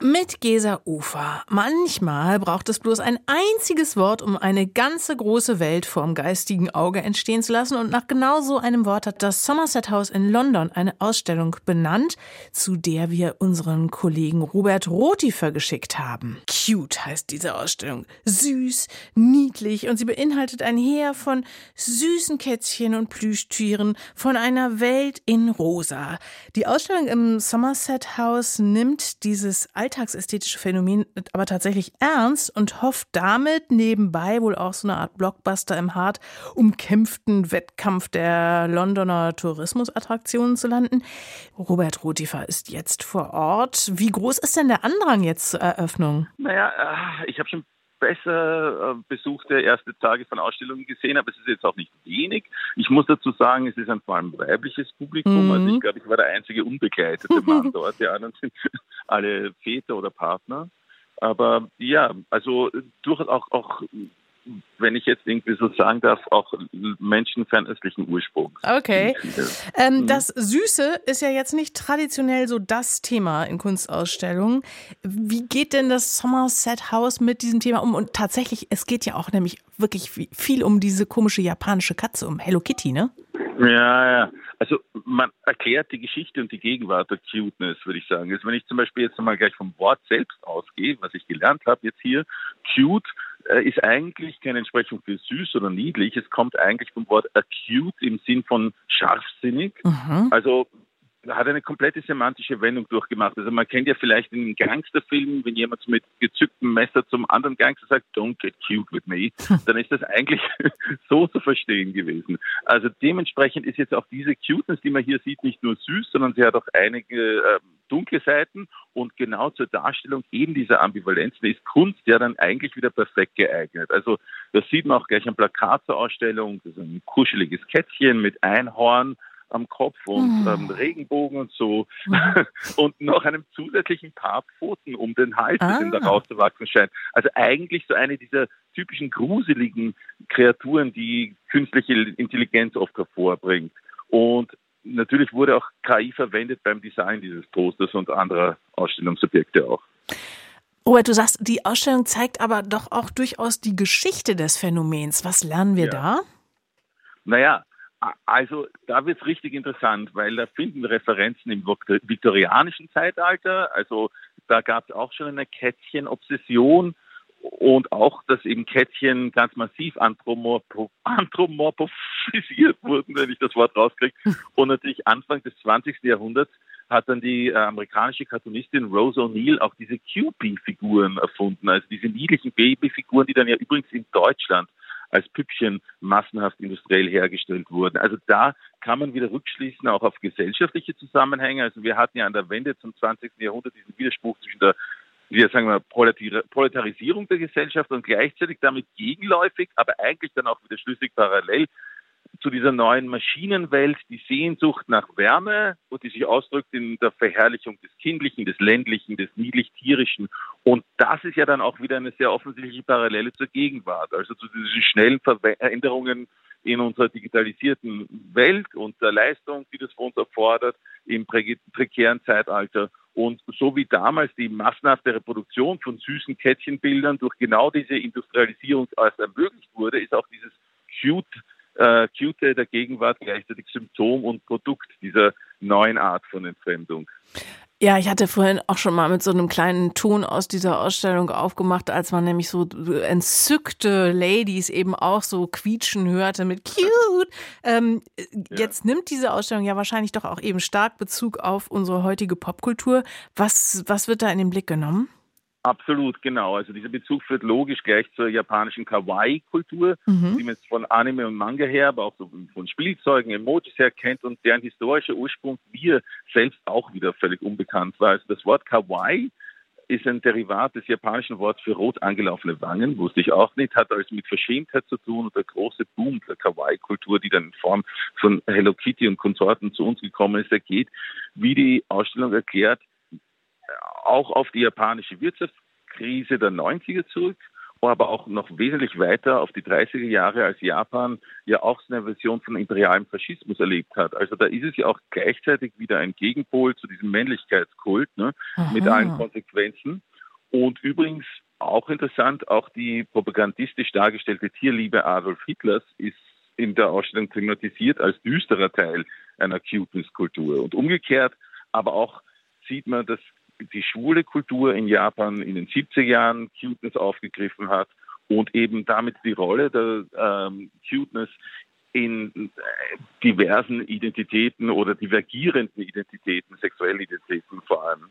mit Gesa Ufer. Manchmal braucht es bloß ein einziges Wort, um eine ganze große Welt vorm geistigen Auge entstehen zu lassen. Und nach genau so einem Wort hat das Somerset House in London eine Ausstellung benannt, zu der wir unseren Kollegen Robert Rotifer geschickt haben. Cute heißt diese Ausstellung. Süß, niedlich und sie beinhaltet ein Heer von süßen Kätzchen und Plüschtieren von einer Welt in Rosa. Die Ausstellung im Somerset House nimmt dieses alltagsästhetische Phänomen aber tatsächlich ernst und hofft damit nebenbei wohl auch so eine Art Blockbuster im hart umkämpften Wettkampf der Londoner Tourismusattraktionen zu landen. Robert Rotifer ist jetzt vor Ort. Wie groß ist denn der Andrang jetzt zur Eröffnung? Naja, äh, ich habe schon besser äh, besuchte erste Tage von Ausstellungen gesehen, aber es ist jetzt auch nicht wenig. Ich muss dazu sagen, es ist ein vor allem weibliches Publikum. Mhm. Also ich glaube, ich war der einzige unbegleitete Mann dort. Die anderen sind alle Väter oder Partner. Aber ja, also durchaus auch, auch wenn ich jetzt irgendwie so sagen darf, auch Menschen fernöstlichen Ursprungs. Okay. Ähm, mhm. das Süße ist ja jetzt nicht traditionell so das Thema in Kunstausstellungen. Wie geht denn das Somerset House mit diesem Thema um? Und tatsächlich, es geht ja auch nämlich wirklich viel um diese komische japanische Katze, um Hello Kitty, ne? Ja, ja. Also man erklärt die Geschichte und die Gegenwart der Cuteness, würde ich sagen. Also wenn ich zum Beispiel jetzt mal gleich vom Wort selbst ausgehe, was ich gelernt habe jetzt hier, cute äh, ist eigentlich keine Entsprechung für süß oder niedlich. Es kommt eigentlich vom Wort acute im Sinn von scharfsinnig. Mhm. Also hat eine komplette semantische Wendung durchgemacht. Also man kennt ja vielleicht in Gangsterfilmen, wenn jemand mit gezücktem Messer zum anderen Gangster sagt, don't get cute with me, dann ist das eigentlich so zu verstehen gewesen. Also dementsprechend ist jetzt auch diese Cuteness, die man hier sieht, nicht nur süß, sondern sie hat auch einige äh, dunkle Seiten und genau zur Darstellung eben dieser Ambivalenzen ist Kunst ja dann eigentlich wieder perfekt geeignet. Also das sieht man auch gleich am Plakat zur Ausstellung, das ist ein kuscheliges Kätzchen mit Einhorn, am Kopf und oh. ähm, Regenbogen und so. Mhm. und noch einem zusätzlichen Paar Pfoten um den Hals, ah. der da rauszuwachsen scheint. Also eigentlich so eine dieser typischen gruseligen Kreaturen, die künstliche Intelligenz oft hervorbringt. Und natürlich wurde auch KI verwendet beim Design dieses Posters und anderer Ausstellungsobjekte auch. Robert, du sagst, die Ausstellung zeigt aber doch auch durchaus die Geschichte des Phänomens. Was lernen wir ja. da? Naja, also da wird es richtig interessant, weil da finden Referenzen im viktorianischen Zeitalter. Also da gab es auch schon eine Kätzchen-Obsession und auch, dass eben Kätzchen ganz massiv anthropomorphisiert wurden, wenn ich das Wort rauskriege. Und natürlich Anfang des 20. Jahrhunderts hat dann die äh, amerikanische Cartoonistin Rose O'Neill auch diese QB-Figuren erfunden, also diese niedlichen Babyfiguren, die dann ja übrigens in Deutschland als Püppchen massenhaft industriell hergestellt wurden. Also da kann man wieder rückschließen, auch auf gesellschaftliche Zusammenhänge. Also wir hatten ja an der Wende zum 20. Jahrhundert diesen Widerspruch zwischen der wir sagen wir, Proletarisierung der Gesellschaft und gleichzeitig damit gegenläufig, aber eigentlich dann auch wieder schlüssig parallel zu dieser neuen Maschinenwelt die Sehnsucht nach Wärme und die sich ausdrückt in der Verherrlichung des Kindlichen, des Ländlichen, des Niedlich-Tierischen. Und das ist ja dann auch wieder eine sehr offensichtliche Parallele zur Gegenwart, also zu diesen schnellen Veränderungen in unserer digitalisierten Welt und der Leistung, die das von uns erfordert, im prekären Zeitalter. Und so wie damals die massenhafte Reproduktion von süßen Kätzchenbildern durch genau diese Industrialisierung erst ermöglicht wurde, ist auch dieses cute äh, Cute der Gegenwart gleichzeitig Symptom und Produkt dieser neuen Art von Entfremdung. Ja, ich hatte vorhin auch schon mal mit so einem kleinen Ton aus dieser Ausstellung aufgemacht, als man nämlich so entzückte Ladies eben auch so quietschen hörte mit cute. Ähm, ja. Jetzt nimmt diese Ausstellung ja wahrscheinlich doch auch eben stark Bezug auf unsere heutige Popkultur. Was, was wird da in den Blick genommen? Absolut, genau. Also dieser Bezug führt logisch gleich zur japanischen Kawaii-Kultur, mhm. die man jetzt von Anime und Manga her, aber auch so von Spielzeugen, Emojis her kennt und deren historischer Ursprung mir selbst auch wieder völlig unbekannt war. Also das Wort Kawaii ist ein Derivat des japanischen Wortes für rot angelaufene Wangen, wusste ich auch nicht, hat also mit Verschämtheit zu tun und der große Boom der Kawaii-Kultur, die dann in Form von Hello Kitty und Konsorten zu uns gekommen ist, ergeht, wie die Ausstellung erklärt, auch auf die japanische Wirtschaftskrise der 90er zurück aber auch noch wesentlich weiter auf die 30er Jahre, als Japan ja auch so eine Version von imperialem Faschismus erlebt hat. Also da ist es ja auch gleichzeitig wieder ein Gegenpol zu diesem Männlichkeitskult ne, mit allen Konsequenzen. Und übrigens auch interessant, auch die propagandistisch dargestellte Tierliebe Adolf Hitlers ist in der Ausstellung thematisiert als düsterer Teil einer Cuteness-Kultur. Und umgekehrt aber auch sieht man, dass die schwule Kultur in Japan in den 70er Jahren Cuteness aufgegriffen hat und eben damit die Rolle der ähm, Cuteness in äh, diversen Identitäten oder divergierenden Identitäten, sexuellen Identitäten vor allem.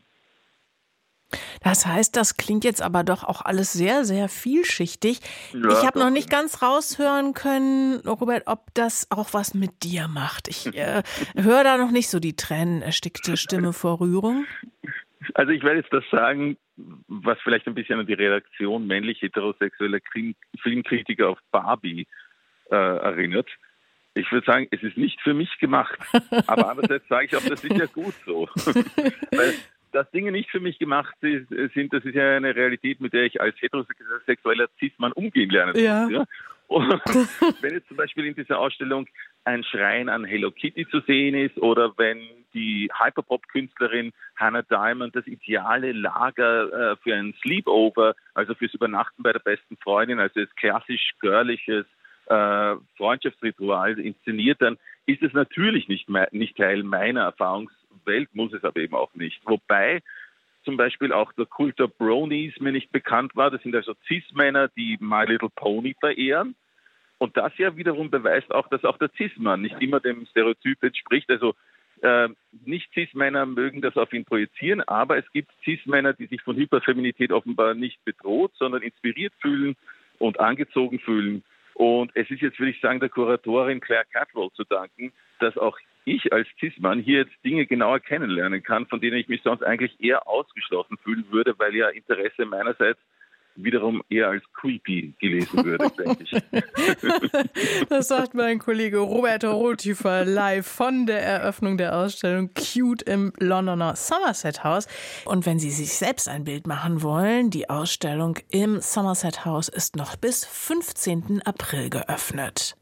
Das heißt, das klingt jetzt aber doch auch alles sehr, sehr vielschichtig. Ja, ich habe noch nicht ganz raushören können, Robert, ob das auch was mit dir macht. Ich äh, höre da noch nicht so die tränenerstickte Stimme vor Rührung. Also ich werde jetzt das sagen, was vielleicht ein bisschen an die Reaktion männlich heterosexueller Filmkritiker auf Barbie äh, erinnert. Ich würde sagen, es ist nicht für mich gemacht. Aber andererseits sage ich auch, das ist ja gut so. Weil dass Dinge nicht für mich gemacht sind, das ist ja eine Realität, mit der ich als heterosexueller Cis-Mann umgehen lernen muss. Ja. ja? Und wenn jetzt zum Beispiel in dieser Ausstellung ein Schrein an Hello Kitty zu sehen ist oder wenn die Hyperpop-Künstlerin Hannah Diamond das ideale Lager äh, für ein Sleepover, also fürs Übernachten bei der besten Freundin, also das klassisch girliches äh, Freundschaftsritual inszeniert, dann ist es natürlich nicht, nicht Teil meiner Erfahrungswelt, muss es aber eben auch nicht. Wobei zum Beispiel auch der Kult der Bronies mir nicht bekannt war. Das sind also Cis-Männer, die My Little Pony verehren. Und das ja wiederum beweist auch, dass auch der Cis-Mann nicht immer dem Stereotyp entspricht. Also äh, nicht Cis-Männer mögen das auf ihn projizieren, aber es gibt Cis-Männer, die sich von Hyperfeminität offenbar nicht bedroht, sondern inspiriert fühlen und angezogen fühlen. Und es ist jetzt, würde ich sagen, der Kuratorin Claire Catwell zu danken, dass auch ich als Cis-Mann hier jetzt Dinge genauer kennenlernen kann, von denen ich mich sonst eigentlich eher ausgeschlossen fühlen würde, weil ja Interesse meinerseits wiederum eher als creepy gelesen würde, denke ich. Das sagt mein Kollege Robert Rothüfer live von der Eröffnung der Ausstellung Cute im Londoner Somerset House. Und wenn Sie sich selbst ein Bild machen wollen, die Ausstellung im Somerset House ist noch bis 15. April geöffnet.